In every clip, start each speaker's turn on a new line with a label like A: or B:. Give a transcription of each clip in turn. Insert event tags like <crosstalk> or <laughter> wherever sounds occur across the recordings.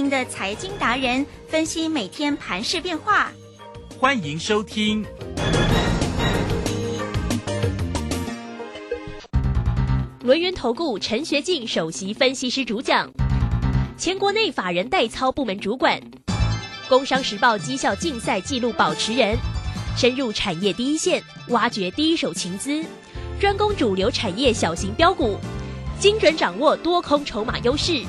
A: 明的财经达人，分析每天盘势变化。
B: 欢迎收听。
C: 轮源投顾陈学进首席分析师主讲，前国内法人代操部门主管，工商时报绩效竞赛纪录保持人，深入产业第一线，挖掘第一手情资，专攻主流产业小型标股，精准掌握多空筹码优势，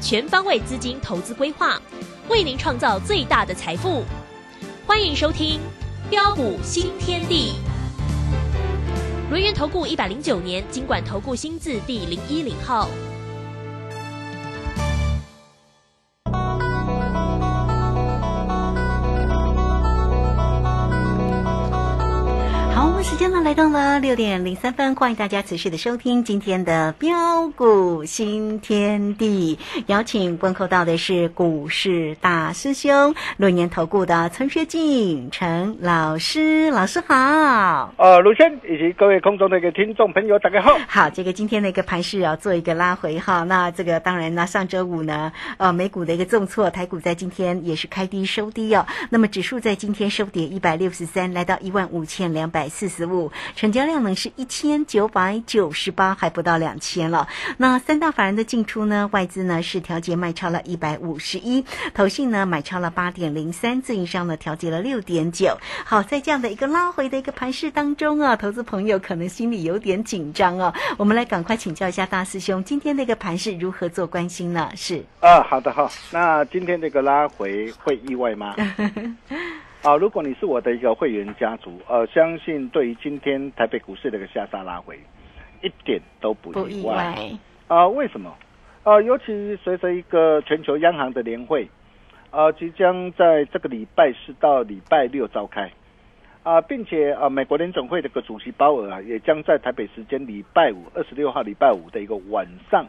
C: 全方位资金投资规划，为您创造最大的财富。欢迎收听标股新天地。轮源投顾一百零九年经管投顾新字第零一零号。
D: 间呢来到了六点零三分，欢迎大家持续的收听今天的标股新天地。邀请问候到的是股市大师兄六年投顾的陈学进陈老师，老师好。
E: 呃，卢轩以及各位空中的一个听众朋友，大家好。
D: 好，这个今天的一个盘势要做一个拉回哈。那这个当然呢，上周五呢，呃，美股的一个重挫，台股在今天也是开低收低哦。那么指数在今天收跌一百六十三，来到一万五千两百四十五，成交量呢是一千九百九十八，还不到两千了。那三大法人的进出呢，外资呢是调节卖超了一百五十一，投信呢买超了八点零三，自营商呢调节了六点九。好，在这样的一个拉回的一个盘势当中啊，投资朋友可能心里有点紧张哦。我们来赶快请教一下大师兄，今天那个盘势如何做关心呢？是
E: 啊，好的哈。那今天这个拉回会意外吗？<laughs> 啊，如果你是我的一个会员家族，呃，相信对于今天台北股市的一个下杀拉回，一点都不
D: 不意
E: 意外。
D: 外，
E: 啊，为什么？啊，尤其随着一个全球央行的年会，啊，即将在这个礼拜四到礼拜六召开，啊，并且啊，美国联总会的个主席鲍尔啊，也将在台北时间礼拜五二十六号礼拜五的一个晚上，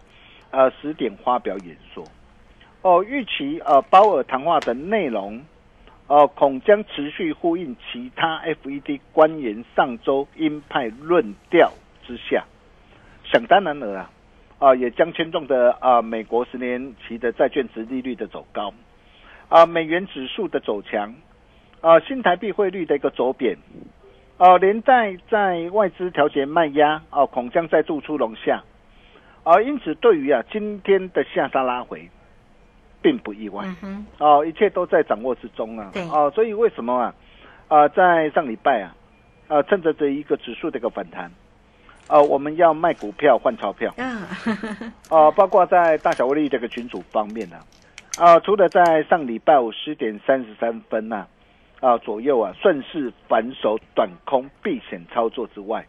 E: 呃十点发表演说。哦，预期呃鲍尔谈话的内容，哦恐将持续呼应其他 FED 官员上周鹰派论调之下，想当然了啊。啊，也将牵动的啊，美国十年期的债券值利率的走高，啊，美元指数的走强，啊，新台币汇率的一个走贬，啊，连带在外资调节卖压，啊，恐将再度出笼下，啊，因此对于啊今天的下杀拉回，并不意外，
D: 嗯，
E: 哦，一切都在掌握之中啊，哦，所以为什么啊，啊，在上礼拜啊，啊，趁着这一个指数的一个反弹。啊，我们要卖股票换钞票，
D: 嗯，
E: 啊，<laughs> 包括在大小威力这个群组方面呢、啊，除了在上礼拜五十点三十三分呐、啊，左右啊，顺势反手短空避险操作之外，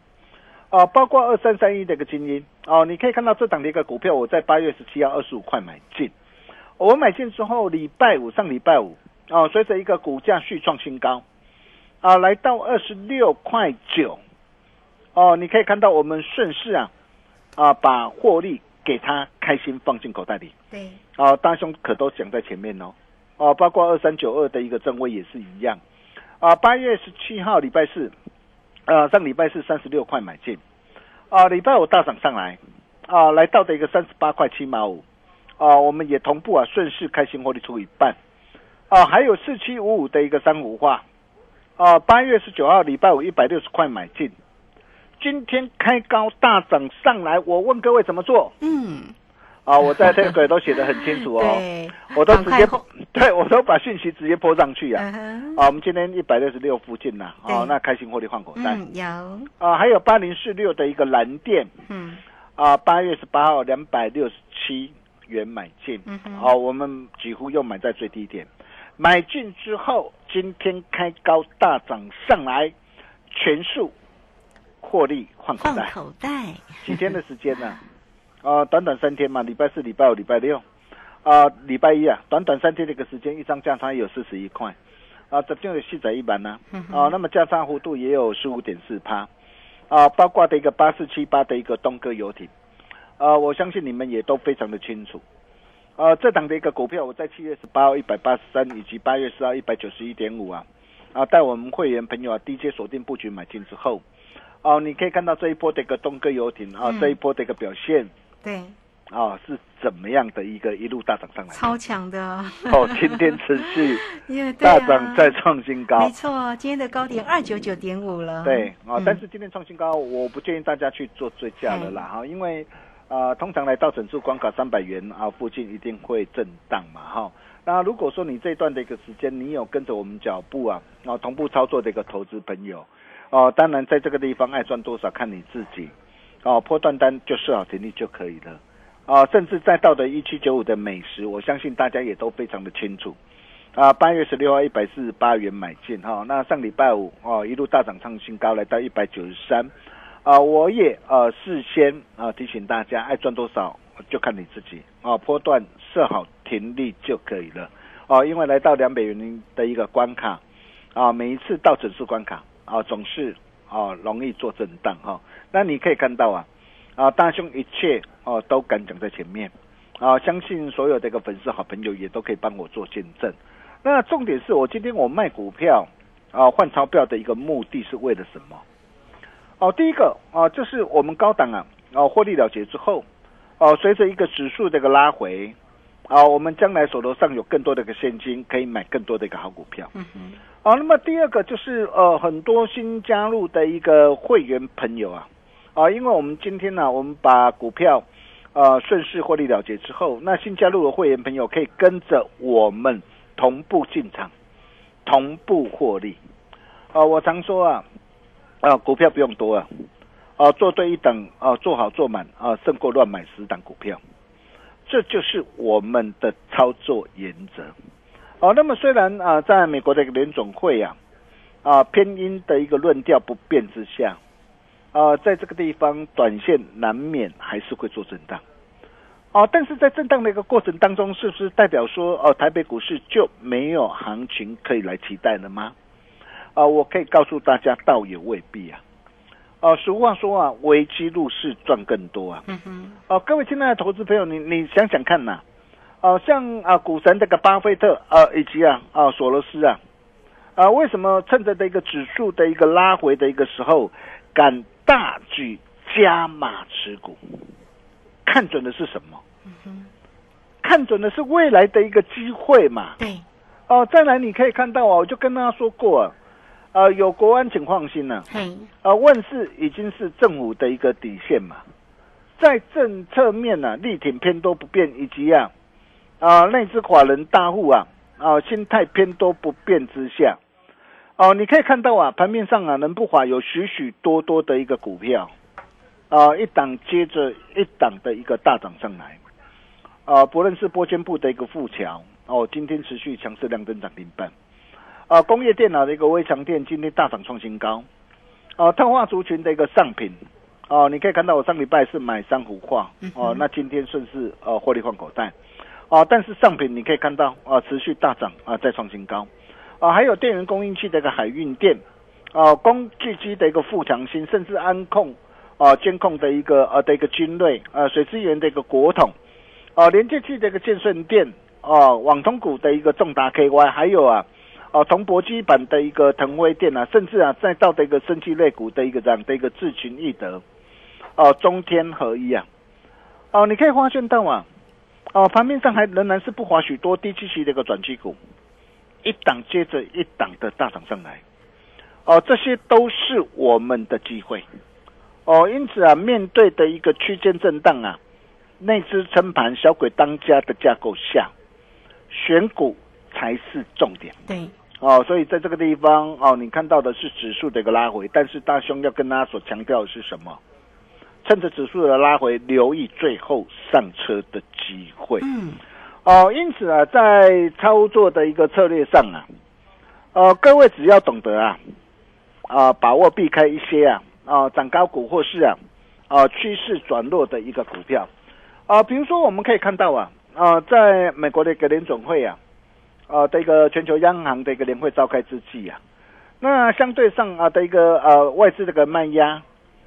E: 啊，包括二三三一的一个精英哦、你可以看到这档的一个股票，我在八月十七号二十五块买进，我买进之后，礼拜五上礼拜五哦、随着一个股价续创新高，啊，来到二十六块九，哦，你可以看到我们顺势啊，啊，把获利给他开心放进口袋里。
D: 对，
E: 啊，大兄可都讲在前面哦，哦，包括二三九二的一个正位也是一样，啊，八月十七号礼拜四，呃，上礼拜四三十六块买进，啊，礼拜五大涨上来，啊，来到的一个三十八块七毛五，啊，我们也同步啊顺势开心获利出一半，啊，还有四七五五的一个三五化，啊，八月十九号礼拜五一百六十块买进，今天开高大涨上来，我问各位怎么做？
D: 嗯，
E: 啊，我在这个都写的很清楚哦，<laughs> 我都直接对我都把讯息直接泼上去啊。
D: 嗯哼
E: 啊，我们今天一百六十六附近呐、
D: 对
E: 哦，那开心获利换口袋。
D: 嗯，有，
E: 啊，还有八零四六的一个蓝电
D: 嗯，
E: 啊，八月十八号两百六十七元买进，
D: 嗯哼。
E: 哦，我们几乎又买在最低点，买进之后，今天开高大涨上来，全数获利换口袋。
D: 口袋，
E: 几天的时间呢、啊？短短三天嘛，礼拜四、礼拜五、礼拜六，啊，礼拜一啊，短短三天的一个时间，一张价差有四十一块，啊，这就有细仔一般呢、啊，那么价差幅度也有十五点四趴，啊，包括的一个八四七八的一个东哥游艇，啊，我相信你们也都非常的清楚，啊，这档的一个股票，我在七月十八号一百八十三，以及八月四号一百九十一点五啊，啊，带我们会员朋友啊，DJ 锁定布局买进之后。哦，你可以看到这一波的一个东哥游艇啊，
D: 嗯
E: 这一波的一个表现
D: 对，
E: 啊是怎么样的一个一路大涨上来的？
D: 超强的
E: 哦，今天持续 <laughs> 大涨再创新高
D: 没。错，今天的高点二九九点五了。
E: 对啊，
D: 嗯
E: 但是今天创新高，我不建议大家去做追加的啦哈，因为呃，通常来到整数关卡三百元啊附近一定会震荡嘛哈。那如果说你这段的一个时间，你有跟着我们脚步啊，啊同步操作的一个投资朋友，哦、当然在这个地方爱赚多少看你自己，哦，破断单就设好停利就可以了，啊，甚至再到的一七九五的美食，我相信大家也都非常的清楚。啊，八月十六号一百四十八元买进哈、那上礼拜五哦一路大涨创新高，来到一百九十三，啊，我也呃事先啊提醒大家，爱赚多少就看你自己啊，波段设好停利就可以了哦、因为来到两百元的一个关卡啊，每一次到整数关卡啊，总是啊容易做震荡哈、那你可以看到啊啊，大兄一切哦、都敢讲在前面啊，相信所有的一个粉丝好朋友也都可以帮我做见证。那重点是我今天我卖股票啊换钞票的一个目的是为了什么？哦，第一个啊，就是我们高档啊哦获利了结之后，哦、随着一个指数的一个拉回啊，我们将来手头上有更多的一个现金，可以买更多的一个好股票。
D: 嗯哼，
E: 哦，那么第二个就是呃，很多新加入的一个会员朋友啊，啊，因为我们今天呢、我们把股票呃顺势获利了结之后，那新加入的会员朋友可以跟着我们同步进场，同步获利。啊，我常说啊，啊，股票不用多啊，啊，做对一档啊，做好做满啊，胜过乱买十档股票，这就是我们的操作原则。哦，那么虽然啊，在美国的联总会啊，啊偏鹰的一个论调不变之下，啊，在这个地方短线难免还是会做震荡。哦，但是在震荡的一个过程当中，是不是代表说哦，台北股市就没有行情可以来期待了吗？啊，我可以告诉大家，倒也未必啊。哦、俗话说啊，危机入市赚更多啊。
D: 嗯哼，
E: 哦，各位亲爱的投资朋友，你你想想看呐、哦、像啊股神这个巴菲特啊，以及啊啊索罗斯啊，啊为什么趁着的一个指数的一个拉回的一个时候，敢大举加码持股？看准的是什么？看准的是未来的一个机会嘛。
D: 对，
E: 哦，再来你可以看到啊，我就跟大家说过啊，呃，有国安请放心呐、
D: 嘿，
E: 啊，问世已经是政府的一个底线嘛，在政策面呢、力挺偏多不变，以及啊啊内资寡人大户啊啊心态偏多不变之下，哦、你可以看到啊，盘面上啊，能不法有许许多多的一个股票啊，一档接着一档的一个大涨上来，啊，不论是波间部的一个富桥哦，今天持续强势量增涨停板。啊，工业电脑的一个微强电今天大涨创新高，哦、特化族群的一个上品，哦、你可以看到我上礼拜是买珊瑚化，哦、那今天顺势呃获利换口袋，哦、但是上品你可以看到啊、持续大涨啊、再创新高，啊、还有电源供应器的一个海运电，啊、工具机的一个富强新，甚至安控啊、监控的一个呃的一个军锐，啊水资源的一个国统，哦、连接器的一个建顺电，哦、网通股的一个重达 KY，还有啊。哦，从搏击板的一个腾威电啊，甚至啊，再到的一个升级类股的一个这样的一个智群易德，哦，中天合一啊，哦，你可以发现到啊，哦，盘面上还仍然是不乏许多低基期的一个转机股，一档接着一档的大涨上来，哦，这些都是我们的机会，哦，因此啊，面对的一个区间震荡啊，内资撑盘、小鬼当家的架构下，选股才是重点。
D: 对，
E: 哦，所以在这个地方哦，你看到的是指数的一个拉回，但是大兄要跟大家所强调的是什么？趁着指数的拉回，留意最后上车的机会。
D: 嗯，
E: 哦，因此啊，在操作的一个策略上啊，呃，各位只要懂得啊，啊、把握避开一些啊，啊、涨高股或是啊，啊、趋势转弱的一个股票，啊、比如说我们可以看到啊，啊、在美国的一个联总会啊，啊、的一个全球央行的一个联会召开之际啊，那相对上啊的一个呃外资这个卖压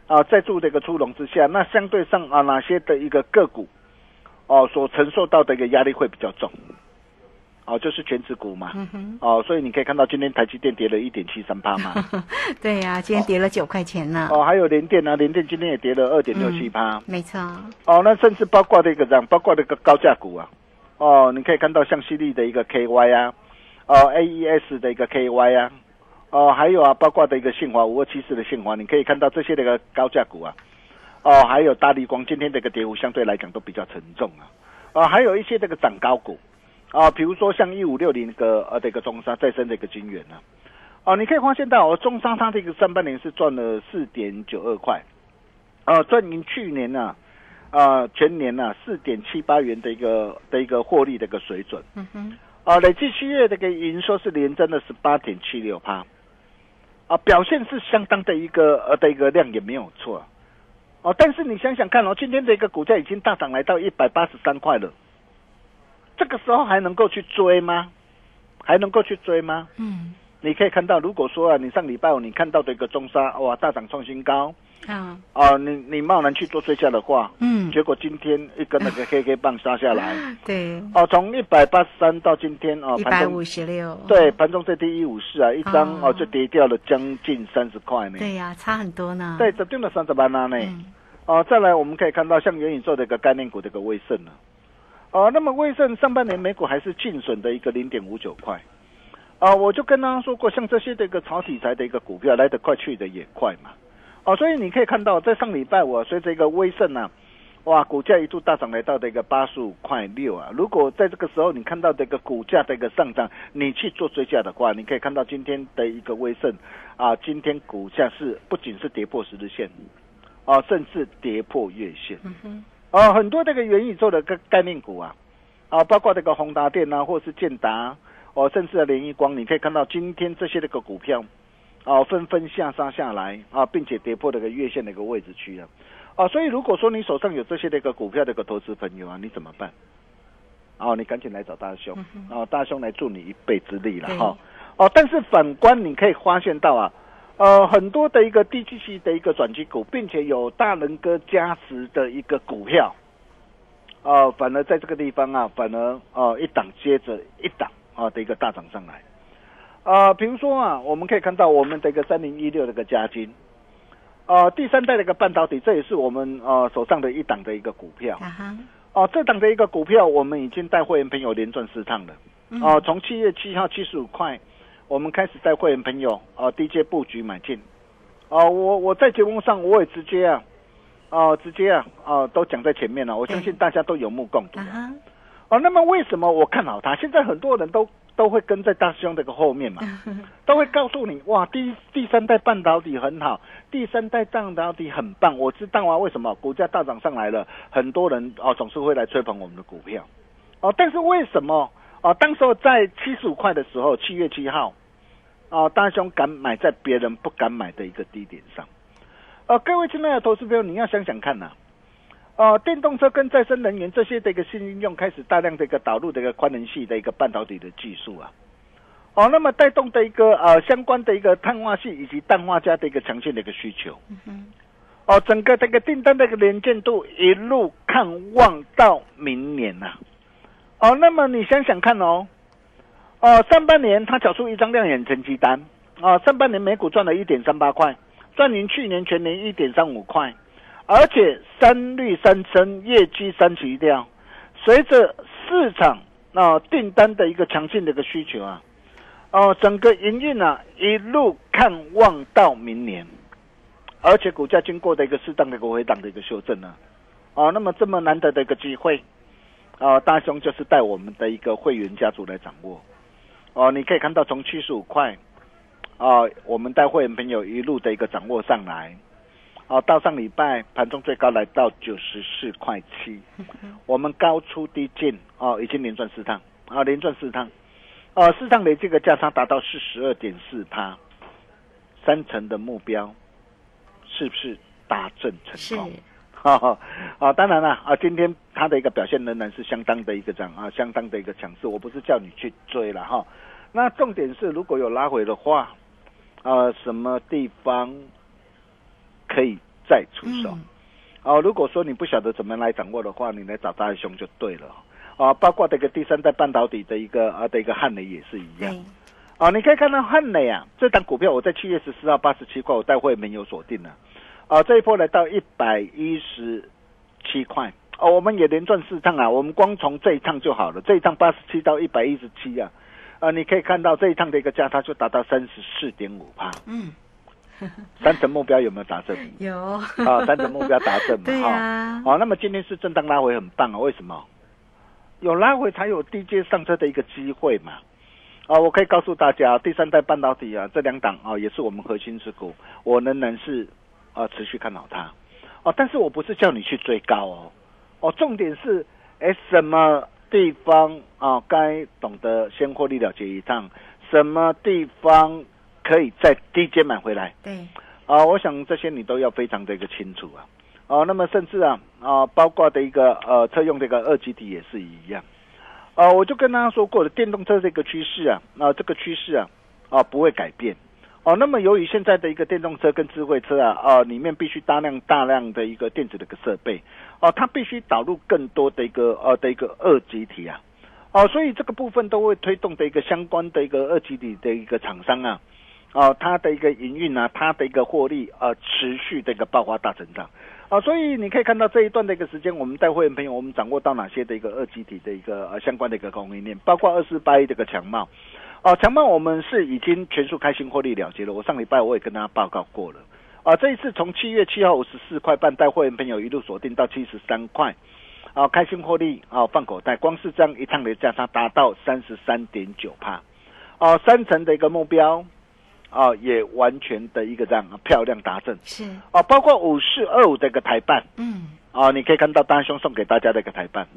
E: 啊，在助的一个出笼之下，那相对上啊哪些的一个个股哦所承受到的一个压力会比较重？哦，哦，就是全指股嘛，哦，所以你可以看到今天台积电跌了一点七三八嘛，<laughs>
D: 对呀、今天跌了九块钱呢。
E: 哦，还有联电啊，联电今天也跌了二点六七趴，
D: 没错，
E: 哦，那甚至包括这个这样，包括这个高价股啊，哦，你可以看到像犀利的一个 KY 啊，哦，AES 的一个 KY 啊，哦，还有啊，包括的一个信华五二七四的信华，你可以看到这些的一个高价股啊，哦，还有大力光今天的一个跌幅相对来讲都比较沉重啊，啊，还有一些这个涨高股啊，比如说像一五六零个呃这个中沙再生的一个金元啊，哦，你可以发现到哦，中沙它这个上半年是赚了四点九二块，呃，赚赢去年呢、啊，全年呢四点七八元的一个的一个获利的一个水准，
D: 嗯哼，
E: 啊，累计七月的一个营收是连增了十八点七六趴，啊，表现是相当的一个呃的一个量也没有错，哦，但是你想想看哦，今天的一个股价已经大涨来到一百八十三块了，这个时候还能够去追吗？还能够去追吗？
D: 嗯，
E: 你可以看到，如果说啊，你上礼拜五你看到的一个中沙哇大涨创新高
D: 啊，
E: 啊，你你贸然去做追加的话，
D: 嗯，
E: 结果今天一根那个 K K 棒杀下来，<laughs>
D: 对，
E: 哦，从一百八十三到今天哦，
D: 一百五十六，
E: 对，盘中最低一五四啊，一张
D: 哦
E: 哦就跌掉了将近三十块呢。
D: 对呀、差很多呢。
E: 对，这定了三十八呢。
D: 嗯，
E: 哦，再来我们可以看到像元宇宙的一个概念股的一个威盛呢。哦，那么威盛上半年每股还是净损的一个零点五九块。啊，我就跟大家说过，像这些的一个炒题材的一个股票来得快去的也快嘛。哦，所以你可以看到，在上礼拜我随着一个威盛啊，哇，股价一度大涨来到的一个八十五块六啊。如果在这个时候你看到这个股价的一个上涨，你去做追加的话，你可以看到今天的一个威盛啊，今天股价是不仅是跌破十日线，啊，甚至跌破月线。
D: 嗯哼，
E: 啊，很多这个元宇宙的概概念股啊，啊，包括这个宏达电啊，或是建达，哦，甚至的联益光，你可以看到今天这些这个股票，啊，纷纷下杀下来啊，并且跌破这个月线的一个位置区啊，啊，所以如果说你手上有这些的一个股票的一个投资朋友啊，你怎么办？哦，你赶紧来找大兄，哦，大兄来助你一臂之力了哈。哦，但是反观你可以发现到啊，呃，很多的一个低基期的一个转机股，并且有大人哥加持的一个股票，呃，反而在这个地方啊，反而呃一档接着一档啊的一个大涨上来。啊，比如说啊，我们可以看到我们的一个三零一六的一个加金，呃，第三代的一个半导体，这也是我们呃手上的一档的一个股票。
D: 啊哈，
E: 哦，这档的一个股票，我们已经带会员朋友连赚四趟了。
D: 嗯
E: 哦，从七月七号七十五块，我们开始带会员朋友啊低阶布局买进。哦，我我在节目上我也直接啊，哦直接啊，哦都讲在前面了，我相信大家都有目共睹
D: 啊。哈，
E: 哦，那么为什么我看好它？现在很多人都都会跟在大师兄这个后面嘛，<laughs> 都会告诉你哇，第第三代半导体很好，第三代半导体很棒。我知道啊，为什么股价大涨上来了，很多人哦总是会来吹捧我们的股票。哦，但是为什么哦？当时候在七十五块的时候，七月七号，哦，大兄敢买在别人不敢买的一个低点上。呃，各位亲爱的投资朋友，你要想想看呐、呃，电动车跟再生能源这些的一个新应用开始大量的一个导入的一个宽能系的一个半导体的技术啊，哦，那么带动的一个呃相关的一个碳化系以及氮化镓的一个强劲的一个需求，哦，整个这个订单的一个连见度一路看望到明年呐、哦，那么你想想看哦，哦，上半年它缴出一张亮眼成绩单，啊、上半年每股赚了一点三八块，赚赢去年全年一点三五块，而且三率三升，业绩三起调，随着市场啊、订单的一个强劲的一个需求啊，哦、整个营运啊一路看望到明年，而且股价经过的一个适当的一个回档的一个修正呢、哦，那么这么难得的一个机会，啊、大雄就是带我们的一个会员家族来掌握，哦，你可以看到从七十五块，啊、我们带会员朋友一路的一个掌握上来，哦，到上礼拜盘中最高来到九十四块七，<laughs> 我们高出低进，哦，已经连赚四趟，啊，连赚四趟，哦，市场累计的价差达到四十二点四趴，三成的目标是不是达阵成，功？哈哈，啊，<laughs> 当然了啊，今天它的一个表现仍然是相当的一个涨啊，相当的一个强势。我不是叫你去追了哈，那重点是如果有拉回的话，呃，什么地方可以再出手？
D: 嗯
E: 哦，如果说你不晓得怎么来掌握的话，你来找大师兄就对了。啊，包括这个第三代半导体的一个啊的一个汉雷也是一样。
D: 对，
E: 啊，你可以看到汉雷啊，这档股票我在七月十四号八十七块，我带会没有锁定了。啊，这一波来到一百一十七块，哦，我们也连赚四趟啊，我们光从这一趟就好了，这一趟八十七到一百一十七啊，啊，你可以看到这一趟的一个价差就达到三十四点五帕，
D: 嗯，<laughs>
E: 三层目标有没有达成？
D: 有，
E: 啊，三层目标达成嘛，<laughs>
D: 对
E: 哈、
D: 呀
E: 好、那么今天是震荡拉回很棒啊，为什么？有拉回才有低阶上车的一个机会嘛。啊，我可以告诉大家，第三代半导体啊，这两档啊也是我们核心之股，我仍然是啊持续看好它。哦、但是我不是叫你去追高哦，哦，重点是哎什么地方啊该懂得先获利了结一趟，什么地方可以在低阶买回来。
D: 对，
E: 啊，我想这些你都要非常的一个清楚啊。啊，那么甚至啊啊，包括的一个呃车用这个二极体也是一样。啊，我就跟大家说过了，电动车这个趋势啊，啊这个趋势啊啊不会改变。哦，那么由于现在的一个电动车跟智慧车啊啊里面必须大量大量的一个电子的一个设备，哦、它必须导入更多的一个呃的一个二极体啊。哦，所以这个部分都会推动的一个相关的一个二极体的一个厂商啊，哦，它的一个营运啊，它的一个获利呃持续的一个爆发大成长。啊，所以你可以看到这一段的一个时间，我们带会员朋友，我们掌握到哪些的一个二级体的一个呃相关的一个供应链，包括二四八一这个强茂，哦，强茂我们是已经全数开心获利了结了，我上礼拜我也跟大家报告过了。啊，这一次从七月七号五十四块半带会员朋友一路锁定到七十三块，啊，开心获利啊，放口袋，光是这样一趟的价差达到三十三点九帕，哦、三成的一个目标，啊，也完全的一个这样漂亮达阵，
D: 是，
E: 啊，包括五四二五的一个台办，
D: 嗯，
E: 啊，你可以看到大兄送给大家的一个台办。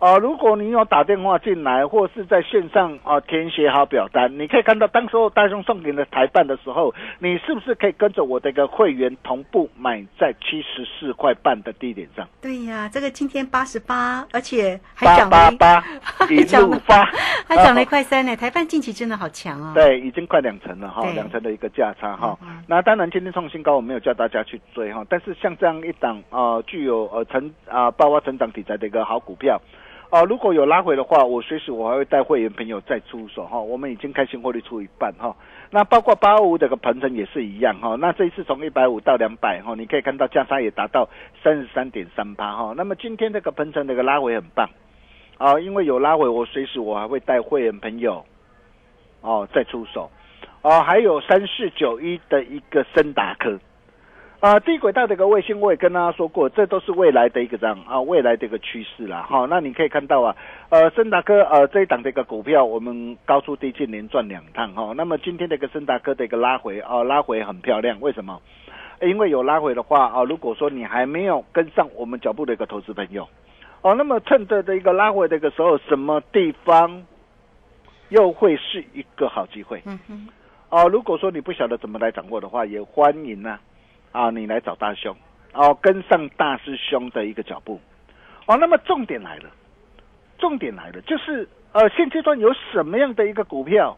E: 啊，如果你有打电话进来，或是在线上啊填写好表单，你可以看到当时候大兄送给你的台办的时候，你是不是可以跟着我的一个会员同步买在七十四块半的低点上？
D: 对呀，这个今天八十八，而且还
E: 八
D: 涨了一，
E: 八八 <laughs> 一
D: 涨了
E: 路发，
D: 还涨了一块三呢。台办近期真的好强哦。，
E: 对，已经快两成了哈
D: 对，
E: 两成的一个价差哈。那当然，今天创新高，我没有叫大家去追哈，但是像这样一档啊，具有呃成啊爆发成长题材的一个好股票。哦、如果有拉回的话，我随时我还会带会员朋友再出手哈。我们已经开新获利出一半哈。那包括八五这个鹏程也是一样哈。那这一次从一百五到两百哈，你可以看到价差也达到三十三点三八哈。那么今天这个鹏程这个拉回很棒啊、因为有拉回，我随时我还会带会员朋友哦再出手哦，还有三四九一的一个森达科。啊，低轨道的一个卫星，我也跟大家说过，这都是未来的一个这样啊，未来的一个趋势啦。哈、那你可以看到啊，呃，森达科呃这一档的一个股票，我们高出低进连赚两趟哈、那么今天的一个森达科的一个拉回啊，拉回很漂亮，为什么？因为有拉回的话啊，如果说你还没有跟上我们脚步的一个投资朋友，哦，那么趁着的一个拉回的一个时候，什么地方又会是一个好机会？
D: 嗯哼，
E: 哦，如果说你不晓得怎么来掌握的话，也欢迎呢、啊，你来找大兄，哦，跟上大师兄的一个脚步，哦，那么重点来了，重点来了，就是呃，现阶段有什么样的一个股票，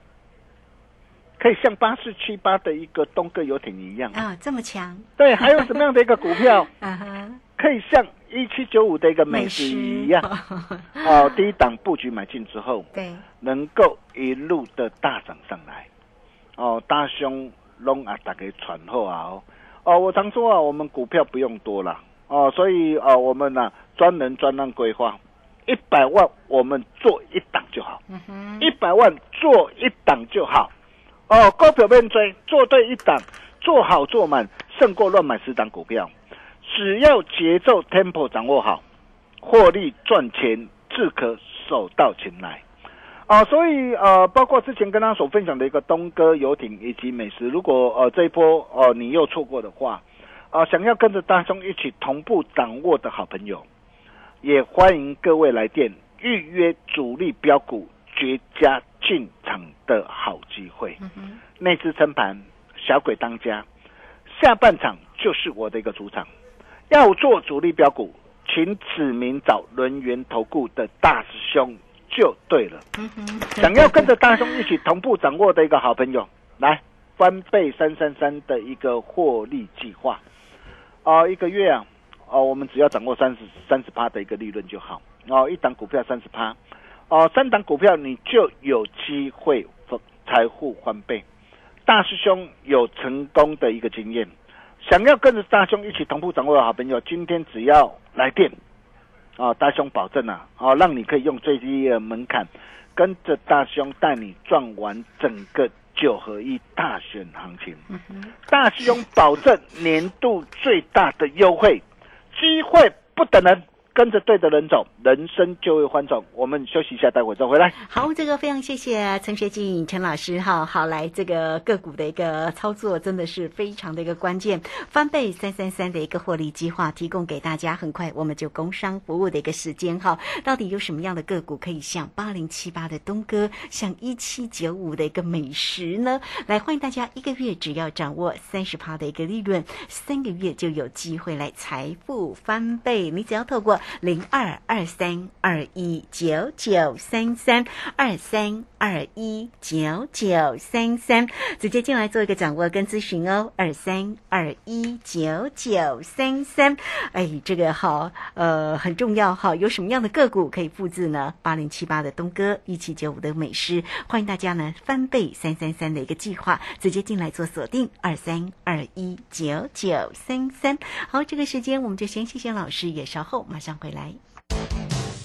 E: 可以像八四七八的一个东哥游艇一样？
D: 啊，这么强，
E: 对，还有什么样的一个股票 <laughs>
D: 啊哈，
E: 可以像一七九五的一个美食一样？<laughs> 哦，第一档布局买进之后，
D: 对，
E: 能够一路的大涨上来，哦，大兄拢啊大家传后啊哦，哦，我常说啊，我们股票不用多了哦，所以啊，我们呢、专人专案规划，一百万我们做一档就好，一百万做一档就好，哦，高票面追，做对一档，做好做满，胜过乱买十档股票，只要节奏 tempo 掌握好，获利赚钱自可手到擒来。啊，所以呃，包括之前跟他所分享的一个东哥游艇以及美食，如果呃这一波呃你又错过的话，啊、想要跟着大兄一起同步掌握的好朋友，也欢迎各位来电预约主力标股绝佳进场的好机会。
D: 嗯，
E: 内资撑盘，小鬼当家，下半场就是我的一个主场。要做主力标股，请指名找轮源投顾的大师兄就对了。
D: 嗯，
E: 想要跟着大兄一起同步掌握的一个好朋友，来翻倍三三三的一个获利计划，啊、一个月啊，哦、我们只要掌握三十三十八的一个利润就好。哦，一档股票三十趴，哦，三档股票你就有机会财富翻倍。大师兄有成功的一个经验，想要跟着大兄一起同步掌握的好朋友，今天只要来电，啊，大兄保证啊，哦，让你可以用最低的门槛，跟着大兄带你赚完整个九合一大选行情。大兄保证年度最大的优惠，机会不等人。跟着对的人走，人生就会欢走。我们休息一下，待会再回来。
D: 好，这个非常谢谢陈学静陈老师哈。好，来这个个股的一个操作真的是非常的一个关键，翻倍三三三的一个获利计划提供给大家。很快我们就工商服务的一个时间哈，到底有什么样的个股可以像八零七八的东哥，像一七九五的一个美食呢？来，欢迎大家一个月只要掌握三十趴的一个利润，三个月就有机会来财富翻倍。你只要透过。零二二三二一九九三三二三二一九九三三，直接进来做一个掌握跟咨询哦。二三二一九九三三，哎，这个好，呃，很重要哈。有什么样的个股可以复制呢？八零七八的东哥，一七九五的美师，欢迎大家呢翻倍三三三的一个计划，直接进来做锁定。二三二一九九三三，好，这个时间我们就先谢谢老师，也稍后马上。回来，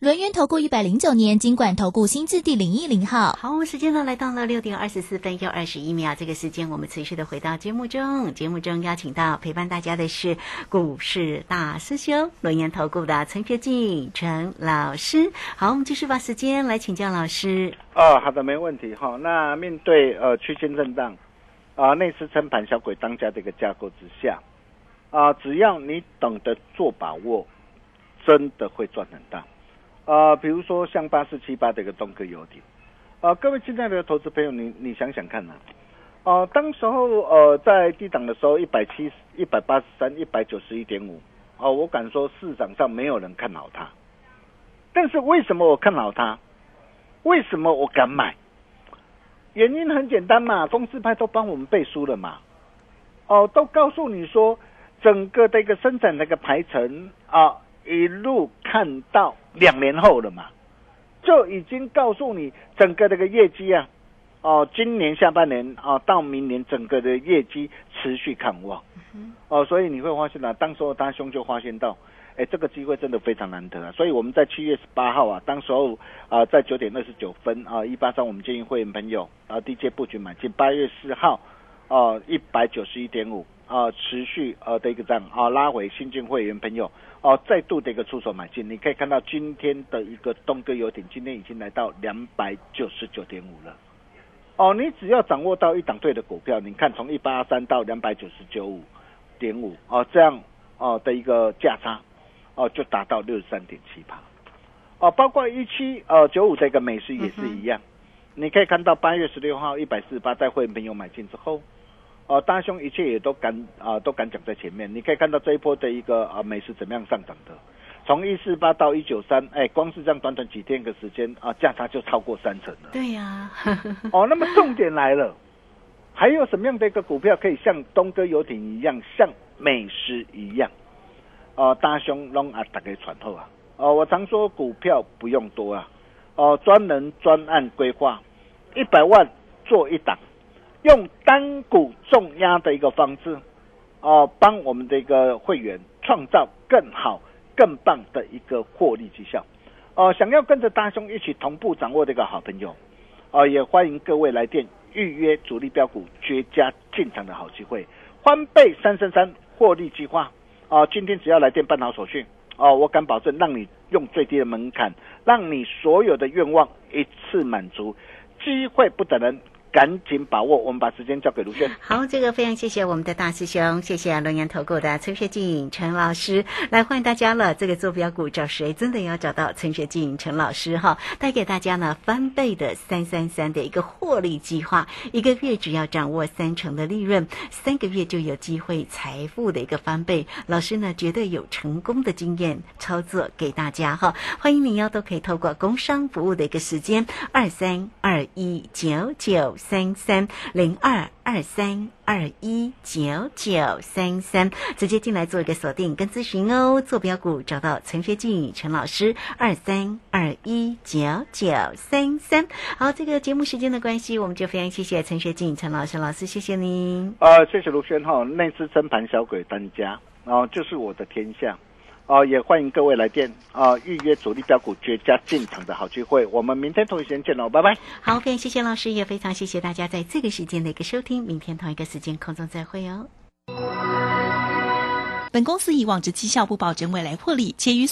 F: 轮源投顾一百零九年金管投顾新字第零一零号。
D: 好，我们时间呢来到了六点二十四分又二十一秒。这个时间我们持续的回到节目中，节目中邀请到陪伴大家的是股市大师兄轮源投顾的陈学进陈老师。好，我们继续把时间来请教老师。
E: 哦，好的，没问题哈。那面对呃区间震荡啊，内资撑盘小鬼当家的一个架构之下啊，只要你懂得做把握，真的会赚很大。啊，比如说像八四七八的一个东哥游艇，啊，各位亲爱的投资朋友，你你想想看呐，哦，当时候呃在低档的时候一百七十一百八十三一百九十一点五，哦，我敢说市场上没有人看好它，但是为什么我看好它？为什么我敢买？原因很简单嘛，公司派都帮我们背书了嘛，哦，都告诉你说整个的一个生产的一个排程啊。一路看到两年后了嘛，就已经告诉你整个这个业绩啊，哦，今年下半年啊，到明年整个的业绩持续看旺，哦，所以你会发现呢，当时候大兄就发现到，哎，这个机会真的非常难得啊，所以我们在七月十八号啊，当时候啊，在九点二十九分啊，一八三我们建议会员朋友啊，低阶布局买进，八月四号啊，一百九十一点五啊，持续呃的一个涨啊，拉回新进会员朋友。哦，再度的一个出手买进，你可以看到今天的一个东哥游艇，今天已经来到两百九十九点五了。哦，你只要掌握到一档对的股票，你看从一八三到两百九十九五点五，哦，这样哦的一个价差，哦就达到六十三点七八。哦，包括一七呃九五这个美食也是一样，你可以看到八月十六号一百四十八，在会员朋友买进之后。哦，大兄一切也都敢啊，都敢讲在前面。你可以看到这一波的一个啊美食怎么样上涨的，从一四八到一九三，哎，光是这样短短几天的时间啊，价差就超过三成了。
D: 对呀。
E: 哦，那么重点来了，还有什么样的一个股票可以像东哥游艇一样，像美食一样？哦，大兄拢啊，大家传后啊。哦，我常说股票不用多啊，哦，专人专案规划，一百万做一档。用单股重压的一个方式，哦、帮我们的一个会员创造更好、更棒的一个获利绩效。哦、想要跟着大兄一起同步掌握这个好朋友，哦、也欢迎各位来电预约主力标股绝佳进场的好机会，翻倍三三三获利计划。哦、今天只要来电办好手续，哦，我敢保证让你用最低的门槛，让你所有的愿望一次满足，机会不等人，赶紧把握。我们把时间交给卢轩。
D: 好，这个非常谢谢我们的大师兄，谢谢龙岩投顾的陈学静陈老师，来欢迎大家了。这个坐标股找谁，真的要找到陈学静陈老师哈，带给大家呢翻倍的三三三的一个获利计划，一个月只要掌握三成的利润，三个月就有机会财富的一个翻倍。老师呢绝对有成功的经验操作给大家哈，欢迎你哦，都可以透过工商服务的一个时间二三二一九九三三零二二三二一九九三三，直接进来做一个锁定跟咨询哦。坐标股找到陈学静陈老师二三二一九九三三。好，这个节目时间的关系，我们就非常谢谢陈学静陈老师老师，谢谢您。
E: 呃，谢谢卢轩哈，那只真盘小鬼单家，哦、就是我的天下。哦、也欢迎各位来电啊、预约主力标股绝佳进场的好机会。我们明天同一时间见喽，拜拜。
D: 好，非常谢谢老师，也非常谢谢大家在这个时间的一个收听。明天同一个时间空中再会哦。
G: 本公司以往之绩效不保证未来获利，且与